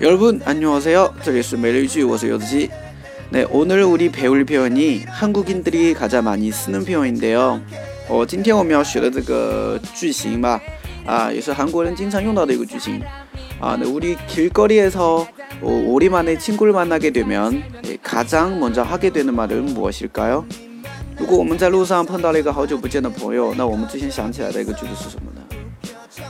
여러분 안녕하세요. 这里是每日一句我是柚子鸡. 네, 오늘 우리 배울 표현이 한국인들이 가장 많이 쓰는 표현인데요. 어, 今天我们要学的这个句型吧，啊，也是韩国人经常用到的一个句型. 아, 네, 우리 길거리에서 어, 오랜만에 친구를 만나게 되면 예, 가장 먼저 하게 되는 말은 무엇일까요? 如果我们在路上碰到了一个好久不见的朋友，那我们之前想起来的一个句子是什么呢？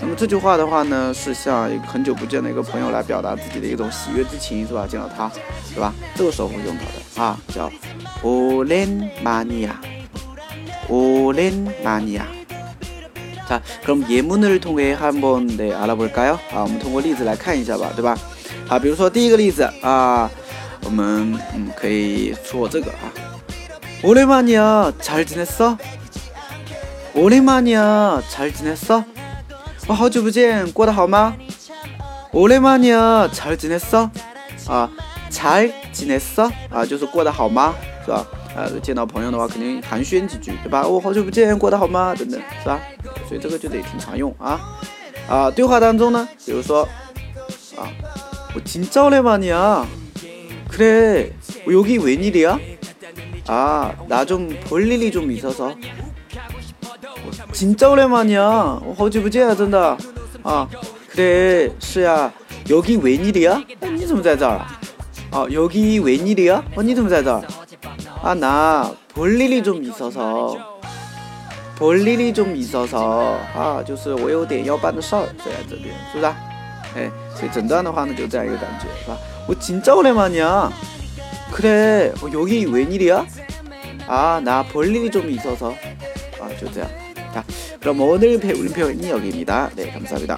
那么这句话的话呢，是向一个很久不见的一个朋友来表达自己的一种喜悦之情，是吧？见到他，是吧？这个时候会用到的啊，叫오랜만이 야。 오랜만이야. 자, 그럼 예문을 통해 한번 네, 알아볼까요? 아, 我们通过例子来看一下吧，对吧？好，比如说第一个例子啊，我们嗯可以说这个啊， 오랜만이야, 잘 지냈어? 오랜만이야, 잘 지냈어? 어, 好久不见,过得好吗? 오랜만이야, 잘 지냈어? 아, 잘 지냈어? 아, 就是过得好吗?是吧？呃，见到朋友的话，肯定寒暄几句，对吧？我好久不见，过得好吗？等等，是吧？所以这个就得挺常用啊。啊，对话当中呢，比如说啊，我진짜오랜만이야그래여기웬일이야아나좀볼일이좀있어서 진짜오랜만이야어好久不见啊，真的啊그래是呀여기웬일이야你怎么在这儿啊？啊여기웬일이야哦，你怎么在这儿？ 아, 나 볼 일이 좀 있어서. 볼 일이 좀 있어서. 아, 就是我有点要办的事儿，这样这边是不是？哎，所以整段的话呢就这样一个感觉，是吧？我 진짜 오랜만이야. 그래, 어, 여기 웬일이야? 아, 나 볼 일이 좀 있어서. 아, 就这样. 자, 그럼 오늘 배울 표현이 여기입니다. 네, 감사합니다.